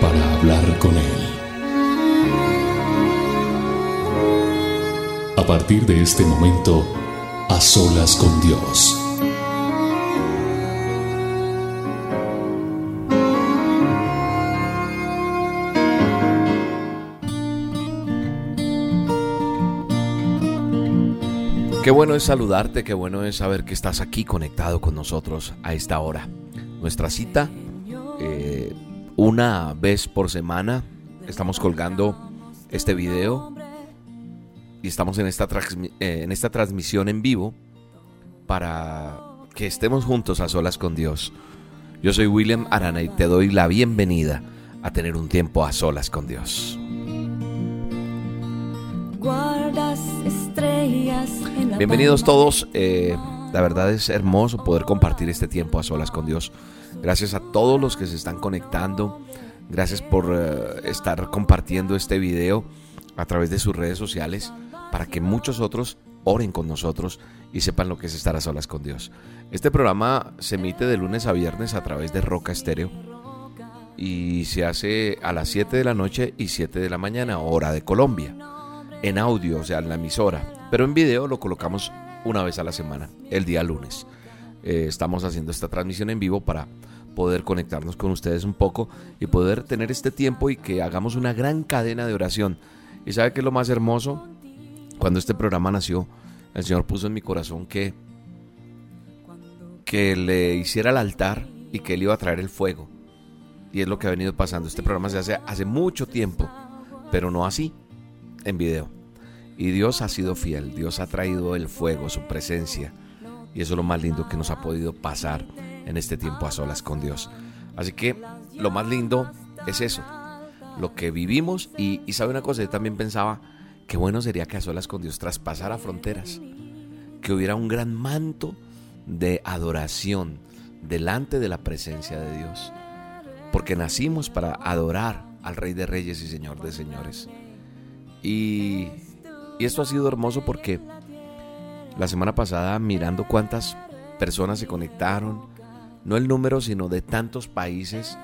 para hablar con Él. A partir de este momento, a solas con Dios. Qué bueno es saludarte, qué bueno es saber que estás aquí conectado con nosotros a esta hora. Nuestra cita, una vez por semana, estamos colgando este video y estamos en esta, eh, en esta transmisión en vivo para que estemos juntos a solas con Dios. Yo soy William Arana y te doy la bienvenida a tener un tiempo a solas con Dios. Bienvenidos todos. Eh, la verdad es hermoso poder compartir este tiempo a solas con Dios. Gracias a todos los que se están conectando. Gracias por eh, estar compartiendo este video a través de sus redes sociales para que muchos otros oren con nosotros y sepan lo que es estar a solas con Dios. Este programa se emite de lunes a viernes a través de Roca Estéreo y se hace a las 7 de la noche y 7 de la mañana, hora de Colombia, en audio, o sea, en la emisora pero en video lo colocamos una vez a la semana, el día lunes. Eh, estamos haciendo esta transmisión en vivo para poder conectarnos con ustedes un poco y poder tener este tiempo y que hagamos una gran cadena de oración. ¿Y sabe qué es lo más hermoso? Cuando este programa nació, el Señor puso en mi corazón que, que le hiciera el altar y que Él iba a traer el fuego. Y es lo que ha venido pasando. Este programa se hace hace mucho tiempo, pero no así, en video. Y Dios ha sido fiel, Dios ha traído el fuego, su presencia. Y eso es lo más lindo que nos ha podido pasar en este tiempo a solas con Dios. Así que lo más lindo es eso, lo que vivimos. Y, sabe una cosa, yo también pensaba, qué bueno sería que a solas con Dios traspasara fronteras, que hubiera un gran manto de adoración delante de la presencia de Dios. Porque nacimos para adorar al Rey de Reyes y Señor de Señores. Y y esto ha sido hermoso porque la semana pasada mirando cuántas personas se conectaron, no el número, sino de tantos países,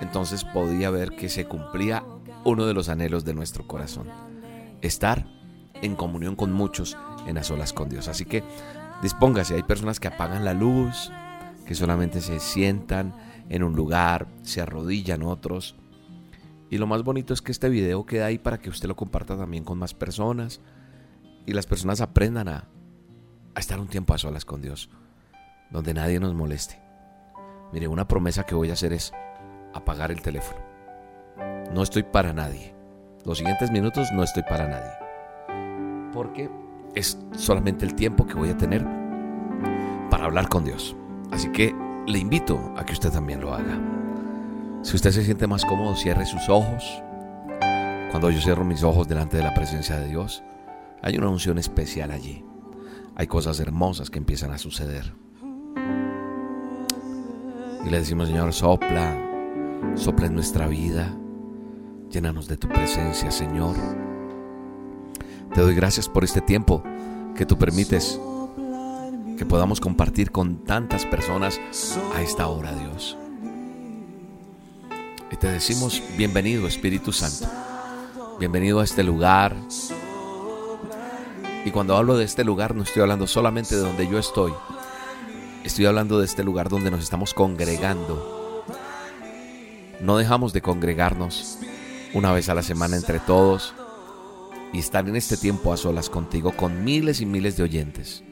entonces podía ver que se cumplía uno de los anhelos de nuestro corazón, estar en comunión con muchos en las olas con Dios. Así que dispóngase, hay personas que apagan la luz, que solamente se sientan en un lugar, se arrodillan otros, y lo más bonito es que este video queda ahí para que usted lo comparta también con más personas y las personas aprendan a, estar un tiempo a solas con Dios, donde nadie nos moleste. Mire, una promesa que voy a hacer es apagar el teléfono. No estoy para nadie. Los siguientes minutos no estoy para nadie. Porque es solamente el tiempo que voy a tener para hablar con Dios. Así que le invito a que usted también lo haga. Si usted se siente más cómodo, cierre sus ojos. Cuando yo cierro mis ojos delante de la presencia de Dios, hay una unción especial allí. Hay cosas hermosas que empiezan a suceder. Y le decimos, Señor, sopla, sopla en nuestra vida. Llénanos de tu presencia, Señor. Te doy gracias por este tiempo que tú permites que podamos compartir con tantas personas a esta hora, Dios. Y te decimos, bienvenido Espíritu Santo, bienvenido a este lugar. Y cuando hablo de este lugar no estoy hablando solamente de donde yo estoy, estoy hablando de este lugar donde nos estamos congregando. No dejamos de congregarnos una vez a la semana entre todos y estar en este tiempo a solas contigo con miles y miles de oyentes.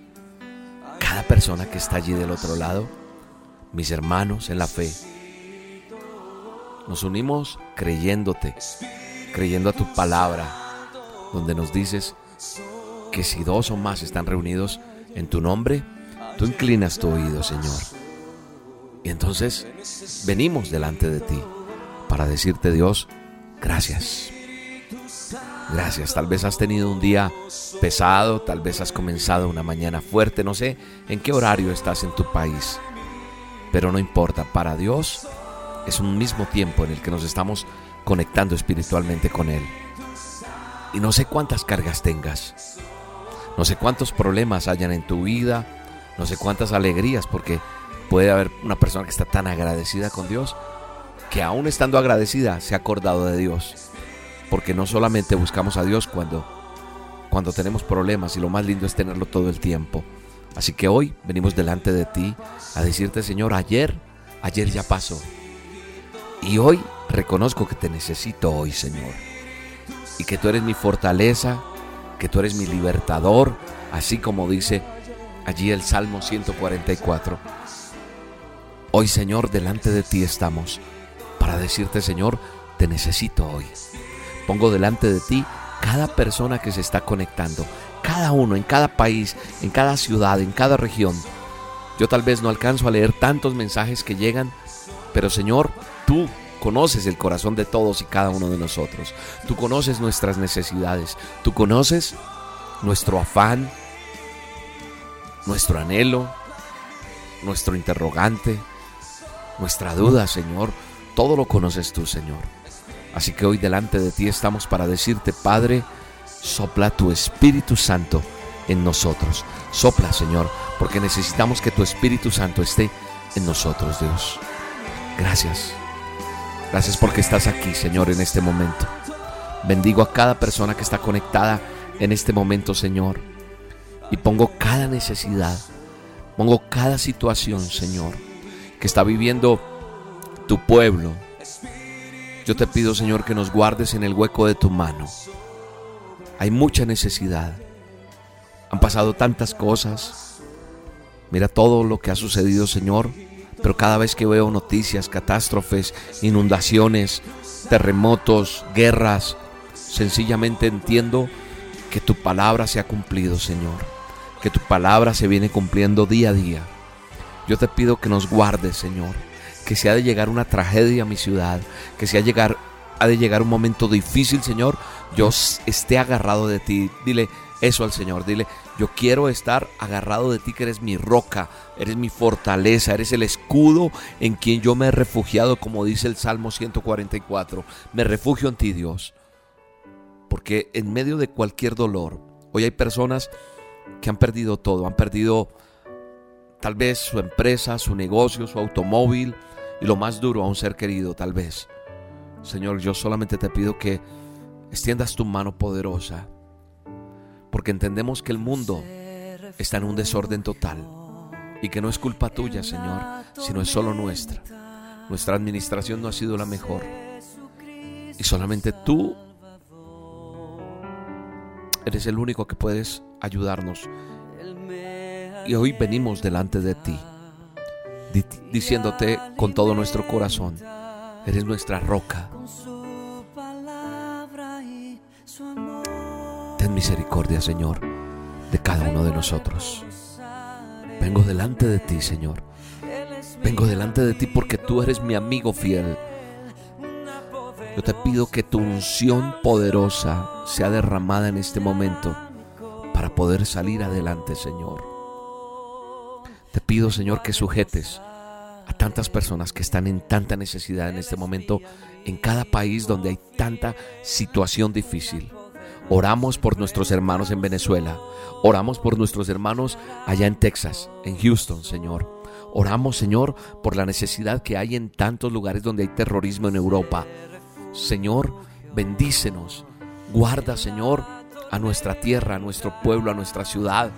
Cada persona que está allí del otro lado, mis hermanos en la fe, nos unimos creyéndote, creyendo a tu palabra, donde nos dices que si dos o más están reunidos en tu nombre, tú inclinas tu oído, Señor. Y entonces venimos delante de ti para decirte, Dios, Gracias. Gracias. Tal vez has tenido un día pesado, tal vez has comenzado una mañana fuerte, no sé en qué horario estás en tu país. Pero no importa, para Dios es un mismo tiempo en el que nos estamos conectando espiritualmente con Él. Y no sé cuántas cargas tengas, no sé cuántos problemas hayan en tu vida, no sé cuántas alegrías, porque puede haber una persona que está tan agradecida con Dios que aún estando agradecida se ha acordado de Dios. Porque no solamente buscamos a Dios cuando, cuando tenemos problemas y lo más lindo es tenerlo todo el tiempo. Así que hoy venimos delante de ti a decirte, Señor, ayer, ayer ya pasó. Y hoy reconozco que te necesito hoy, Señor. Y que tú eres mi fortaleza, que tú eres mi libertador, así como dice allí el Salmo 144. Hoy, Señor, delante de ti estamos para decirte, Señor, te necesito hoy. Pongo delante de ti cada persona que se está conectando, cada uno, en cada país, en cada ciudad, en cada región. Yo tal vez no alcanzo a leer tantos mensajes que llegan, pero Señor, tú conoces el corazón de todos y cada uno de nosotros. Tú conoces nuestras necesidades, tú conoces nuestro afán, nuestro anhelo, nuestro interrogante, nuestra duda, Señor. Todo lo conoces tú, Señor. Así que hoy delante de ti estamos para decirte, Padre, sopla tu Espíritu Santo en nosotros. Sopla, Señor, porque necesitamos que tu Espíritu Santo esté en nosotros, Dios. Gracias. Gracias porque estás aquí, Señor, en este momento. Bendigo a cada persona que está conectada en este momento, Señor. Y pongo cada necesidad, pongo cada situación, Señor, que está viviendo tu pueblo. Yo te pido, Señor, que nos guardes en el hueco de tu mano. Hay mucha necesidad. Han pasado tantas cosas. Mira todo lo que ha sucedido, Señor. Pero cada vez que veo noticias, catástrofes, inundaciones, terremotos, guerras, sencillamente entiendo que tu palabra se ha cumplido, Señor. Que tu palabra se viene cumpliendo día a día. Yo te pido que nos guardes, Señor que si ha de llegar una tragedia a mi ciudad, que si ha, llegar, ha de llegar un momento difícil, Señor, yo esté agarrado de ti. Dile eso al Señor, dile, yo quiero estar agarrado de ti, que eres mi roca, eres mi fortaleza, eres el escudo en quien yo me he refugiado, como dice el Salmo 144. Me refugio en ti, Dios. Porque en medio de cualquier dolor, hoy hay personas que han perdido todo, han perdido tal vez su empresa, su negocio, su automóvil, y lo más duro a un ser querido tal vez. Señor, yo solamente te pido que extiendas tu mano poderosa, porque entendemos que el mundo está en un desorden total y que no es culpa tuya, Señor, sino es solo nuestra. Nuestra administración no ha sido la mejor y solamente tú eres el único que puedes ayudarnos. Y hoy venimos delante de ti diciéndote con todo nuestro corazón, eres nuestra roca. Misericordia, Señor, de cada uno de nosotros. Vengo delante de ti, Señor. Vengo delante de ti porque tú eres mi amigo fiel. Yo te pido que tu unción poderosa sea derramada en este momento para poder salir adelante, Señor. Te pido, Señor, que sujetes a tantas personas que están en tanta necesidad en este momento en cada país donde hay tanta situación difícil. Oramos por nuestros hermanos en Venezuela. Oramos por nuestros hermanos allá en Texas, en Houston, Señor. Oramos, Señor, por la necesidad que hay en tantos lugares donde hay terrorismo en Europa. Señor, bendícenos. Guarda, Señor, a nuestra tierra, a nuestro pueblo, a nuestra ciudad.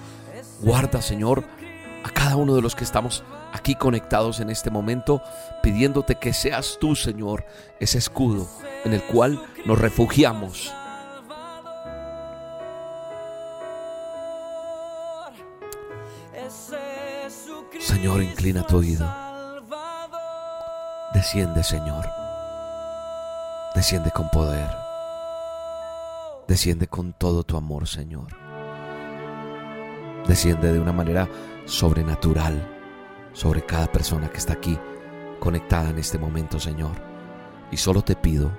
Guarda, Señor, a cada uno de los que estamos aquí conectados en este momento, pidiéndote que seas tú, Señor, ese escudo en el cual nos refugiamos. Señor, inclina tu oído. Desciende, Señor. Desciende con poder. Desciende con todo tu amor, Señor. Desciende de una manera sobrenatural sobre cada persona que está aquí conectada en este momento, Señor. Y solo te pido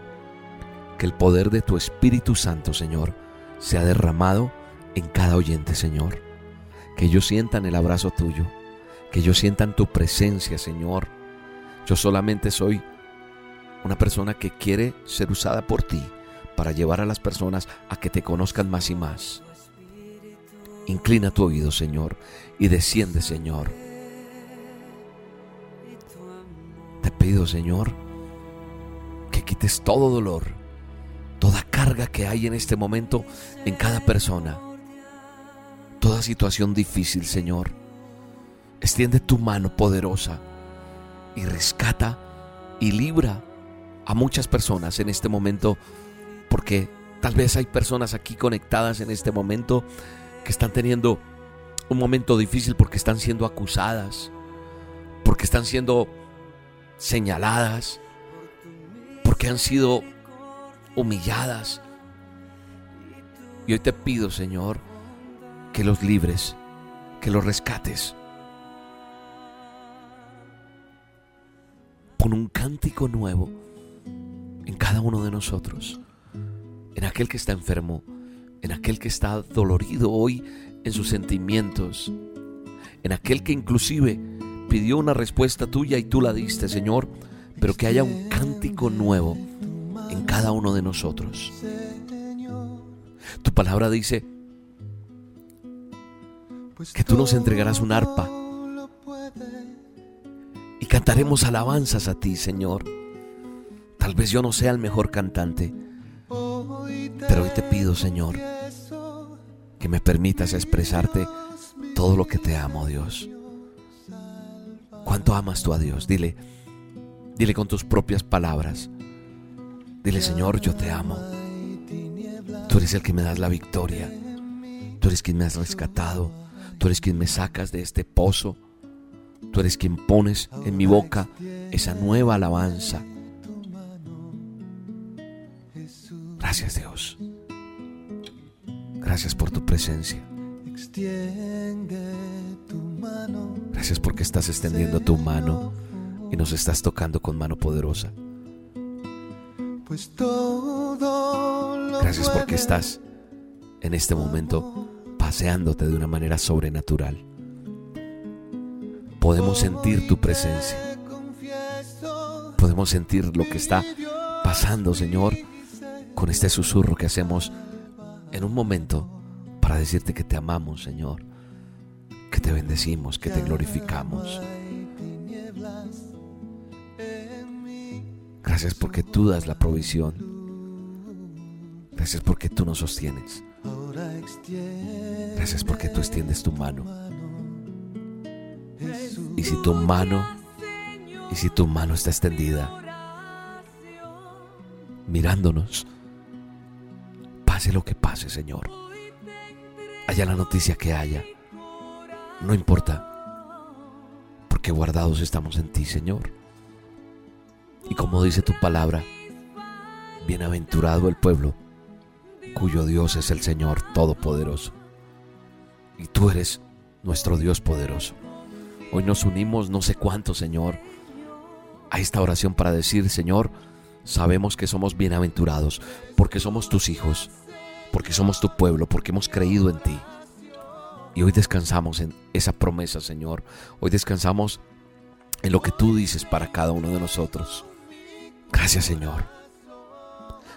que el poder de tu Espíritu Santo, Señor, sea derramado en cada oyente, Señor. Que ellos sientan el abrazo tuyo, que ellos sientan tu presencia, Señor. Yo solamente soy una persona que quiere ser usada por ti para llevar a las personas a que te conozcan más y más. Inclina tu oído, Señor, y desciende, Señor. Te pido, Señor, que quites todo dolor, toda carga que hay en este momento en cada persona, toda situación difícil, Señor. Extiende tu mano poderosa y rescata y libra a muchas personas en este momento, porque tal vez hay personas aquí conectadas en este momento que están teniendo un momento difícil porque están siendo acusadas, porque están siendo señaladas, porque han sido humilladas. Y hoy te pido, Señor, que los libres, que los rescates. Pon un cántico nuevo en cada uno de nosotros, en aquel que está enfermo, en aquel que está dolorido hoy en sus sentimientos, en aquel que inclusive pidió una respuesta tuya y tú la diste, Señor, pero que haya un cántico nuevo en cada uno de nosotros. Tu palabra dice que tú nos entregarás un arpa cantaremos alabanzas a ti, Señor. Tal vez yo no sea el mejor cantante, pero hoy te pido, Señor, que me permitas expresarte todo lo que te amo, Dios. ¿Cuánto amas tú a Dios? Dile, dile con tus propias palabras. Dile, Señor, yo te amo. Tú eres el que me das la victoria. Tú eres quien me has rescatado. Tú eres quien me sacas de este pozo. Tú eres quien pones en mi boca esa nueva alabanza. Gracias Dios. Gracias por tu presencia. Gracias porque estás extendiendo tu mano y nos estás tocando con mano poderosa. Gracias porque estás en este momento paseándote de una manera sobrenatural. Podemos sentir tu presencia. Podemos sentir lo que está pasando, Señor, con este susurro que hacemos en un momento para decirte que te amamos, Señor, que te bendecimos, que te glorificamos. Gracias porque tú das la provisión. Gracias porque tú nos sostienes. Gracias porque tú extiendes tu mano. Y si tu mano, y si tu mano está extendida, mirándonos, pase lo que pase, Señor. Haya la noticia que haya. No importa. Porque guardados estamos en ti, Señor. Y como dice tu palabra, bienaventurado el pueblo cuyo Dios es el Señor Todopoderoso. Y tú eres nuestro Dios poderoso. Hoy nos unimos, no sé cuánto, Señor, a esta oración para decir, Señor, sabemos que somos bienaventurados porque somos tus hijos porque somos tu pueblo, porque hemos creído en ti. Y hoy descansamos en esa promesa, Señor. Hoy descansamos en lo que tú dices para cada uno de nosotros. Gracias, Señor.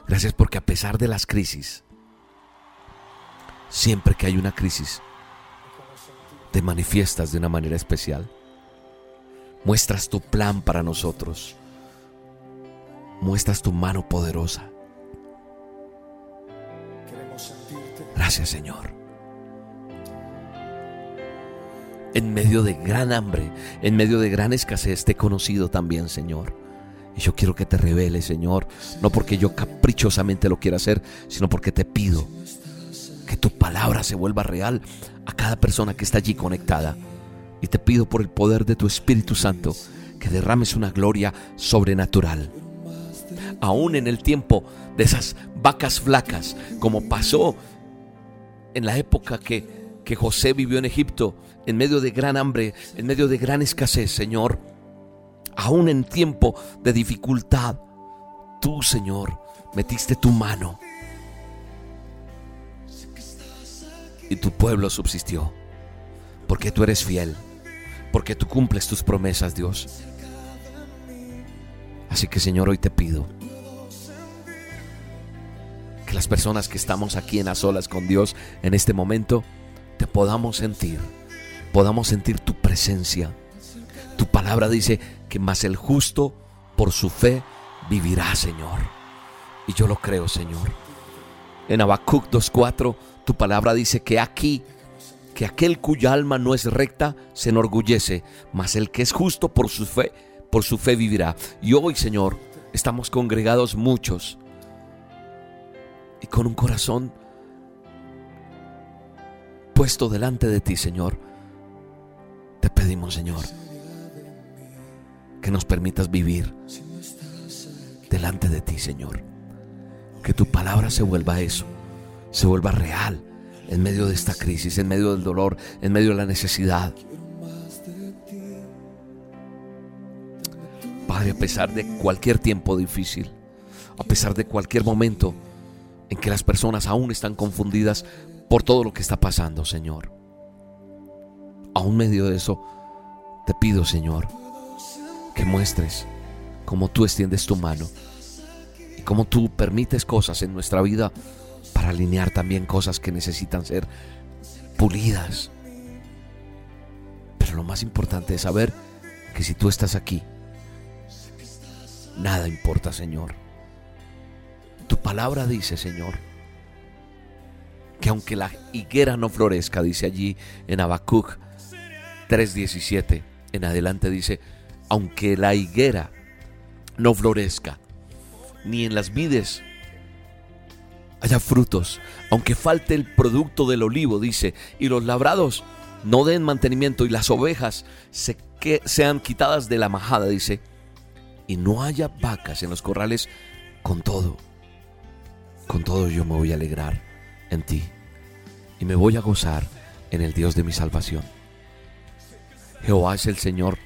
Gracias porque a pesar de las crisis, siempre que hay una crisis, te manifiestas de una manera especial. Muestras tu plan para nosotros. Muestras tu mano poderosa. Gracias Señor. En medio de gran hambre, en medio de gran escasez, te he conocido también, Señor. Y yo quiero que te reveles, Señor, no porque yo caprichosamente lo quiera hacer, sino porque te pido que tu palabra se vuelva real a cada persona que está allí conectada. Y te pido por el poder de tu Espíritu Santo que derrames una gloria sobrenatural. Aún en el tiempo de esas vacas flacas, como pasó en la época que, que José vivió en Egipto, en medio de gran hambre, en medio de gran escasez, Señor, aún en tiempo de dificultad, tú, Señor, metiste tu mano y tu pueblo subsistió. Porque tú eres fiel, porque tú cumples tus promesas, Dios. Así que, Señor, hoy te pido que las personas que estamos aquí en las olas con Dios en este momento, te podamos sentir, podamos sentir tu presencia. Tu palabra dice que más el justo por su fe vivirá, Señor. Y yo lo creo, Señor. En Habacuc 2.4, tu palabra dice que aquí, que aquel cuya alma no es recta se enorgullece, mas el que es justo por su fe, por su fe vivirá. Y hoy, Señor, estamos congregados muchos y con un corazón puesto delante de ti, Señor. Te pedimos, Señor, que nos permitas vivir delante de ti, Señor. Que tu palabra se vuelva eso, se vuelva real en medio de esta crisis, en medio del dolor, en medio de la necesidad. Padre, a pesar de cualquier tiempo difícil, a pesar de cualquier momento en que las personas aún están confundidas por todo lo que está pasando, Señor. Aún medio de eso, te pido, Señor, que muestres cómo tú extiendes tu mano y cómo tú permites cosas en nuestra vida para alinear también cosas que necesitan ser pulidas. Pero lo más importante es saber que si tú estás aquí, nada importa, Señor. Tu palabra dice, Señor, que aunque la higuera no florezca, dice allí en Habacuc 3:17, en adelante dice, aunque la higuera no florezca, ni en las vides haya frutos, aunque falte el producto del olivo, dice, y los labrados no den mantenimiento y las ovejas se que sean quitadas de la majada, dice, y no haya vacas en los corrales, con todo con todo yo me voy a alegrar en ti y me voy a gozar en el Dios de mi salvación. Jehová es el Señor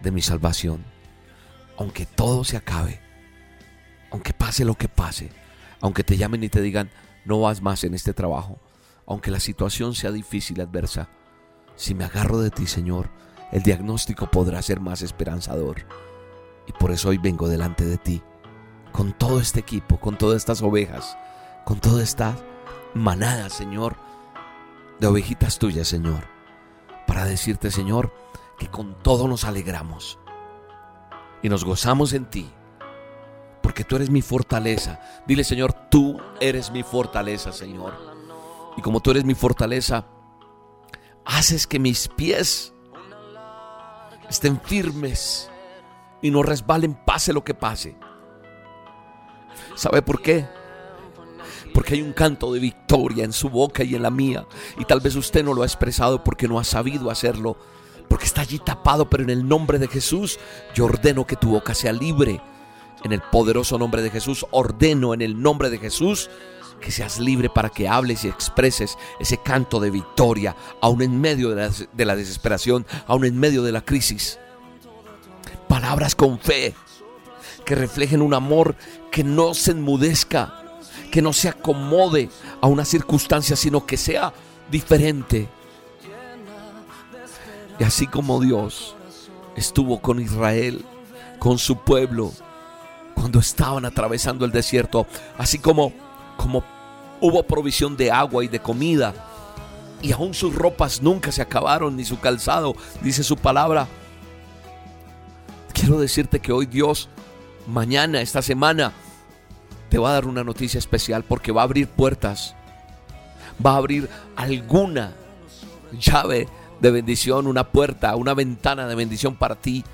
de mi salvación. Aunque todo se acabe, aunque pase lo que pase, aunque te llamen y te digan, no vas más en este trabajo, aunque la situación sea difícil, adversa, si me agarro de ti, Señor, el diagnóstico podrá ser más esperanzador. Y por eso hoy vengo delante de ti con todo este equipo, con todas estas ovejas, con toda esta manada, Señor, de ovejitas tuyas, Señor, para decirte, Señor, que con todo nos alegramos y nos gozamos en ti, porque tú eres mi fortaleza. Dile, Señor, tú eres mi fortaleza, Señor. Y como tú eres mi fortaleza, haces que mis pies estén firmes y no resbalen, pase lo que pase. ¿Sabe por qué? Porque hay un canto de victoria en su boca y en la mía. Y tal vez usted no lo ha expresado porque no ha sabido hacerlo. Porque está allí tapado. Pero en el nombre de Jesús yo ordeno que tu boca sea libre. En el poderoso nombre de Jesús ordeno en el nombre de Jesús que seas libre para que hables y expreses ese canto de victoria, aún en medio de la, de la desesperación, aún en medio de la crisis. Palabras con fe que reflejen un amor que no se enmudezca, que no se acomode a una circunstancia, sino que sea diferente. Y así como Dios estuvo con Israel, con su pueblo, cuando estaban atravesando el desierto, así como, como hubo provisión de agua y de comida, y aún sus ropas nunca se acabaron, ni su calzado, dice su palabra. Quiero decirte que hoy Dios, mañana, esta semana, te va a dar una noticia especial porque va a abrir puertas. Va a abrir alguna llave de bendición, una puerta, una ventana de bendición para ti,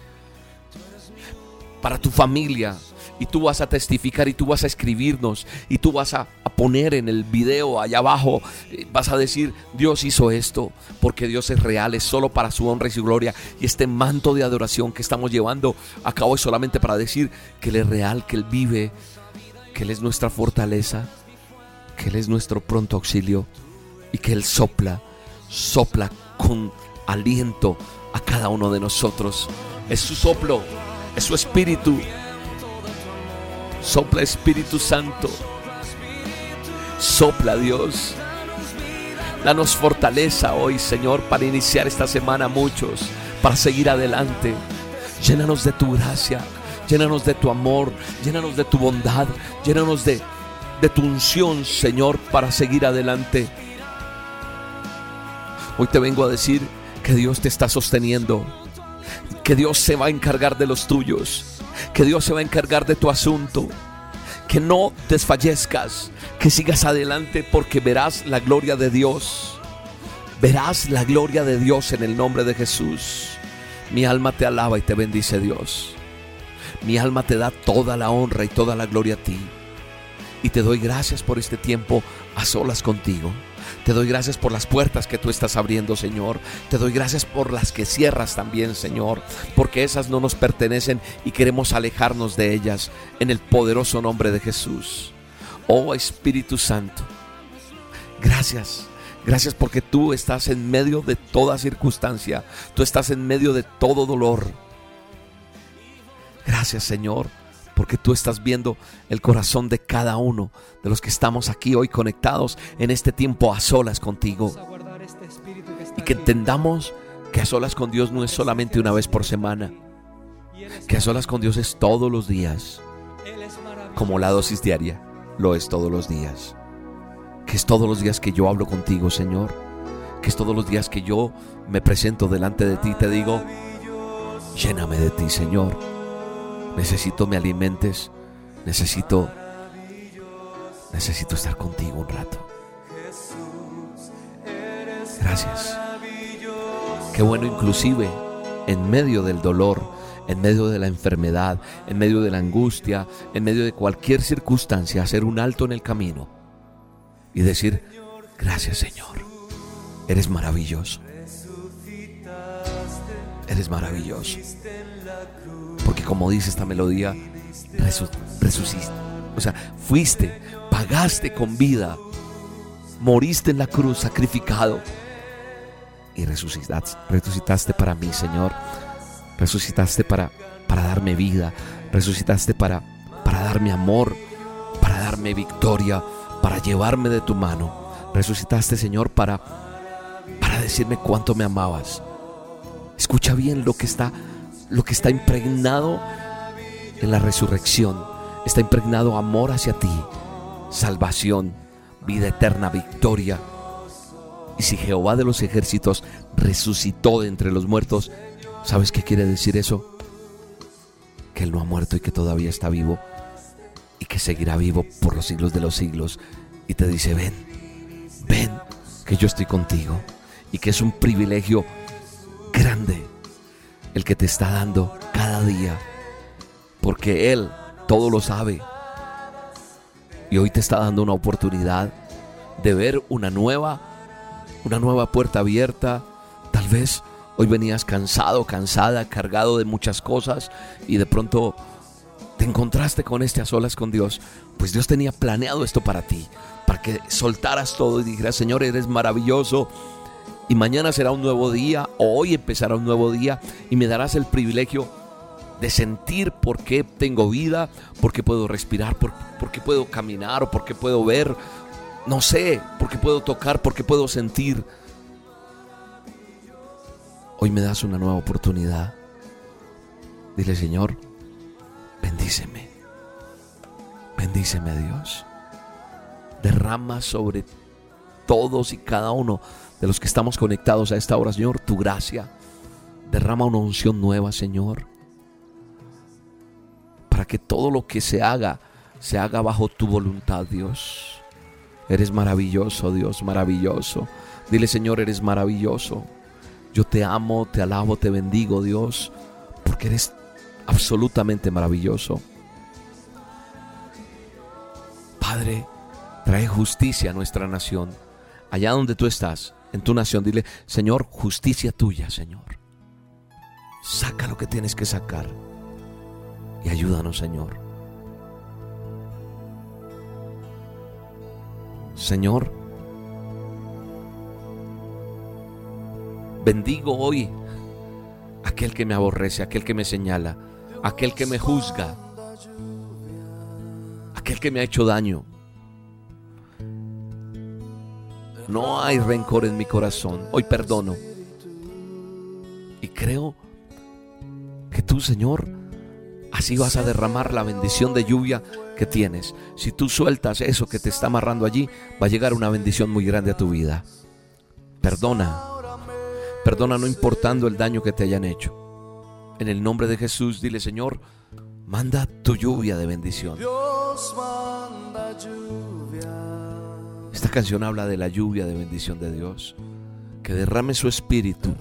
para tu familia. Y tú vas a testificar y tú vas a escribirnos y tú vas a, poner en el video allá abajo, eh, vas a decir, Dios hizo esto porque Dios es real, es solo para su honra y su gloria. Y este manto de adoración que estamos llevando a cabo es solamente para decir que Él es real, que Él vive, que Él es nuestra fortaleza, que Él es nuestro pronto auxilio y que Él sopla, sopla con aliento a cada uno de nosotros. Es su soplo, es su espíritu. Sopla Espíritu Santo. Sopla Dios. Danos fortaleza hoy, Señor, para iniciar esta semana muchos, para seguir adelante. Llénanos de tu gracia, llénanos de tu amor, llénanos de tu bondad, llénanos de, de tu unción, Señor, para seguir adelante. Hoy te vengo a decir que Dios te está sosteniendo, que Dios se va a encargar de los tuyos, que Dios se va a encargar de tu asunto, que no desfallezcas, que sigas adelante porque verás la gloria de Dios. Verás la gloria de Dios en el nombre de Jesús. Mi alma te alaba y te bendice Dios. Mi alma te da toda la honra y toda la gloria a ti. Y te doy gracias por este tiempo a solas contigo. Te doy gracias por las puertas que tú estás abriendo, Señor. Te doy gracias por las que cierras también, Señor. Porque esas no nos pertenecen y queremos alejarnos de ellas en el poderoso nombre de Jesús. Oh Espíritu Santo, gracias. Gracias porque tú estás en medio de toda circunstancia. Tú estás en medio de todo dolor. Gracias Señor porque tú estás viendo el corazón de cada uno de los que estamos aquí hoy conectados en este tiempo a solas contigo. Y que entendamos que a solas con Dios no es solamente una vez por semana, que a solas con Dios es todos los días, como la dosis diaria lo es todos los días, que es todos los días que yo hablo contigo, Señor, que es todos los días que yo me presento delante de ti y te digo, lléname de ti, Señor Necesito me alimentes. Necesito necesito estar contigo un rato. Gracias. Qué bueno inclusive en medio del dolor, en medio de la enfermedad, en medio de la angustia, en medio de cualquier circunstancia, hacer un alto en el camino y decir, gracias Señor, eres maravilloso. Eres maravilloso. Porque como dice esta melodía, resuciste. O sea, fuiste, pagaste con vida, moriste en la cruz sacrificado y resucitaste, resucitaste para mí, Señor. Resucitaste para, para darme vida, resucitaste para, para darme amor, para darme victoria, para llevarme de tu mano. Resucitaste, Señor, para, para decirme cuánto me amabas. Escucha bien lo que está lo que está impregnado en la resurrección. Está impregnado amor hacia ti, salvación, vida eterna, victoria. Y si Jehová de los ejércitos resucitó de entre los muertos, ¿sabes qué quiere decir eso? Que Él no ha muerto y que todavía está vivo y que seguirá vivo por los siglos de los siglos. Y te dice, ven, ven, que yo estoy contigo y que es un privilegio grande el que te está dando cada día. Porque Él todo lo sabe. Y hoy te está dando una oportunidad de ver una nueva, una nueva puerta abierta. Tal vez hoy venías cansado, cansada, cargado de muchas cosas y de pronto te encontraste con este a solas con Dios. Pues Dios tenía planeado esto para ti, para que soltaras todo y dijeras, Señor, eres maravilloso y mañana será un nuevo día, o hoy empezará un nuevo día, y me darás el privilegio de sentir por qué tengo vida, por qué puedo respirar, por, qué puedo caminar, o por qué puedo ver, no sé, por qué puedo tocar, por qué puedo sentir. Hoy me das una nueva oportunidad. Dile, Señor, bendíceme. Bendíceme, Dios. Derrama sobre todos y cada uno de los que estamos conectados a esta hora, Señor, tu gracia. Derrama una unción nueva, Señor. Para que todo lo que se haga, se haga bajo tu voluntad, Dios. Eres maravilloso, Dios, maravilloso. Dile, Señor, eres maravilloso. Yo te amo, te alabo, te bendigo, Dios, porque eres absolutamente maravilloso. Padre, trae justicia a nuestra nación. Allá donde tú estás, en tu nación. Dile, Señor, justicia tuya, Señor. Saca lo que tienes que sacar. Y ayúdanos, Señor. Señor, bendigo hoy aquel que me aborrece, aquel que me señala, aquel que me juzga. aquel que me ha hecho daño. No hay rencor en mi corazón. Hoy perdono. Y creo que tú, Señor, así vas a derramar la bendición de lluvia que tienes. Si tú sueltas eso que te está amarrando allí, va a llegar una bendición muy grande a tu vida. Perdona. Perdona no importando el daño que te hayan hecho. En el nombre de Jesús, dile, Señor, manda tu lluvia de bendición. Esta canción habla de la lluvia de bendición de Dios. Que derrame su espíritu.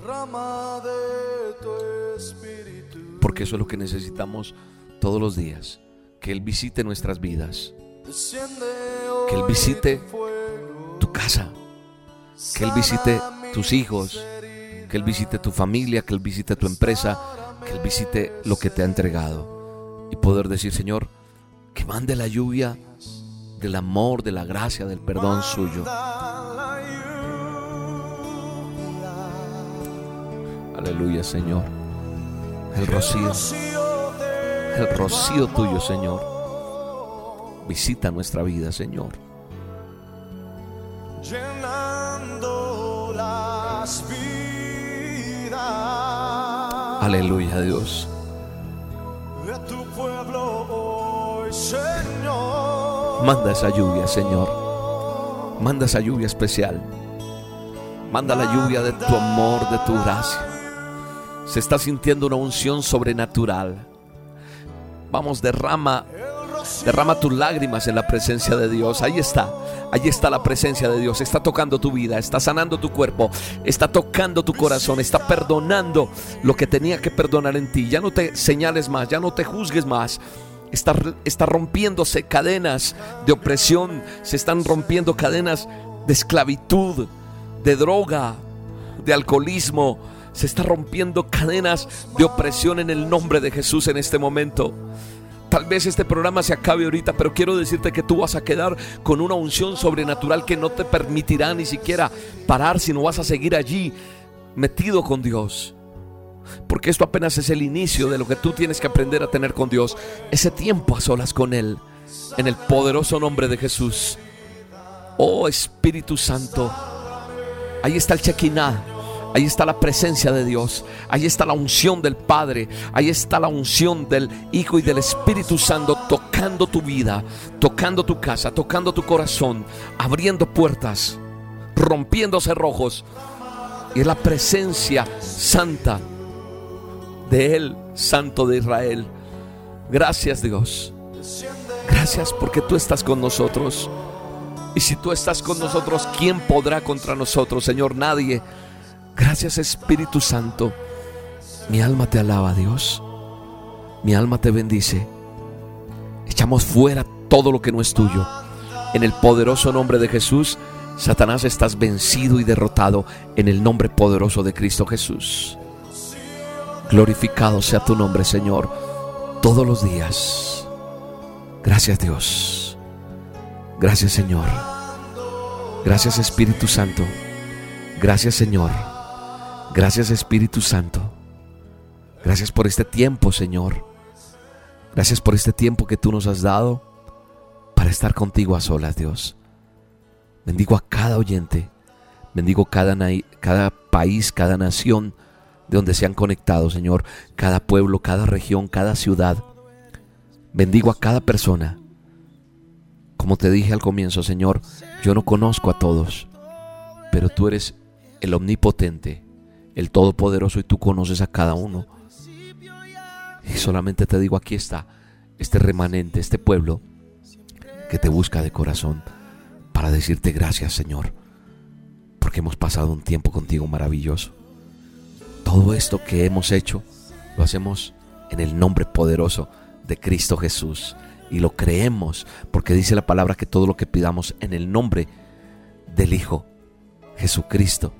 Porque eso es lo que necesitamos todos los días. Que Él visite nuestras vidas. Que Él visite tu casa. Que Él visite tus hijos. Que Él visite tu familia. Que Él visite tu empresa. Que Él visite lo que te ha entregado. Y poder decir, Señor, que mande la lluvia del amor, de la gracia, del perdón suyo. Aleluya, Señor. El rocío, el rocío tuyo, Señor. Visita nuestra vida, Señor. llenando las vidas Aleluya, Dios. Manda esa lluvia, Señor. Manda esa lluvia especial. Manda la lluvia de tu amor, de tu gracia. Se está sintiendo una unción sobrenatural. Vamos, derrama, derrama tus lágrimas en la presencia de Dios. Ahí está, ahí está la presencia de Dios. Está tocando tu vida, está sanando tu cuerpo, está tocando tu corazón, está perdonando lo que tenía que perdonar en ti. Ya no te señales más, ya no te juzgues más. Está, está rompiéndose cadenas de opresión, se están rompiendo cadenas de esclavitud, de droga, de alcoholismo. Se está rompiendo cadenas de opresión en el nombre de Jesús en este momento. Tal vez este programa se acabe ahorita, pero quiero decirte que tú vas a quedar con una unción sobrenatural que no te permitirá ni siquiera parar, sino vas a seguir allí metido con Dios. Porque esto apenas es el inicio de lo que tú tienes que aprender a tener con Dios. Ese tiempo a solas con Él. En el poderoso nombre de Jesús. Oh Espíritu Santo. Ahí está el Shekinah. Ahí está la presencia de Dios. Ahí está la unción del Padre. Ahí está la unción del Hijo y del Espíritu Santo tocando tu vida, tocando tu casa, tocando tu corazón, abriendo puertas, rompiendo cerrojos. Y es la presencia santa de Él, Santo de Israel. Gracias Dios. Gracias porque tú estás con nosotros. Y si tú estás con nosotros, ¿quién podrá contra nosotros, Señor? Nadie. Gracias Espíritu Santo. Mi alma te alaba, Dios. Mi alma te bendice. Echamos fuera todo lo que no es tuyo. En el poderoso nombre de Jesús, Satanás estás vencido y derrotado en el nombre poderoso de Cristo Jesús. Glorificado sea tu nombre, Señor, todos los días. Gracias Dios. Gracias Señor. Gracias Espíritu Santo. Gracias Señor. Gracias Espíritu Santo. Gracias por este tiempo, Señor. Gracias por este tiempo que tú nos has dado para estar contigo a solas, Dios. Bendigo a cada oyente. Bendigo cada, cada país, cada nación de donde se han conectado, Señor. Cada pueblo, cada región, cada ciudad. Bendigo a cada persona. Como te dije al comienzo, Señor, yo no conozco a todos, pero tú eres el omnipotente, el todopoderoso y tú conoces a cada uno. Y solamente te digo, aquí está este remanente, este pueblo que te busca de corazón para decirte gracias, Señor, porque hemos pasado un tiempo contigo maravilloso. Todo esto que hemos hecho lo hacemos en el nombre poderoso de Cristo Jesús y lo creemos porque dice la palabra que todo lo que pidamos en el nombre del Hijo Jesucristo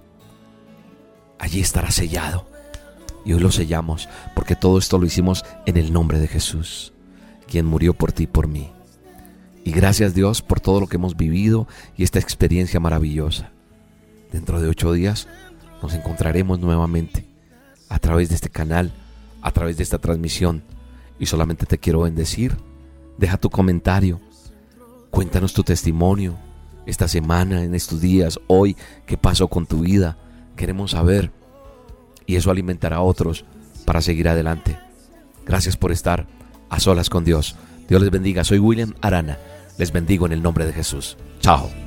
allí estará sellado. Y hoy lo sellamos porque todo esto lo hicimos en el nombre de Jesús, quien murió por ti y por mí. Y gracias Dios por todo lo que hemos vivido y esta experiencia maravillosa. Dentro de ocho días nos encontraremos nuevamente a través de este canal, a través de esta transmisión. Y solamente te quiero bendecir. Deja tu comentario Cuéntanos tu testimonio esta semana, en estos días, hoy, qué pasó con tu vida. Queremos saber y eso alimentará a otros para seguir adelante. Gracias por estar a solas con Dios. Dios les bendiga. Soy William Arana. Les bendigo en el nombre de Jesús. Chao.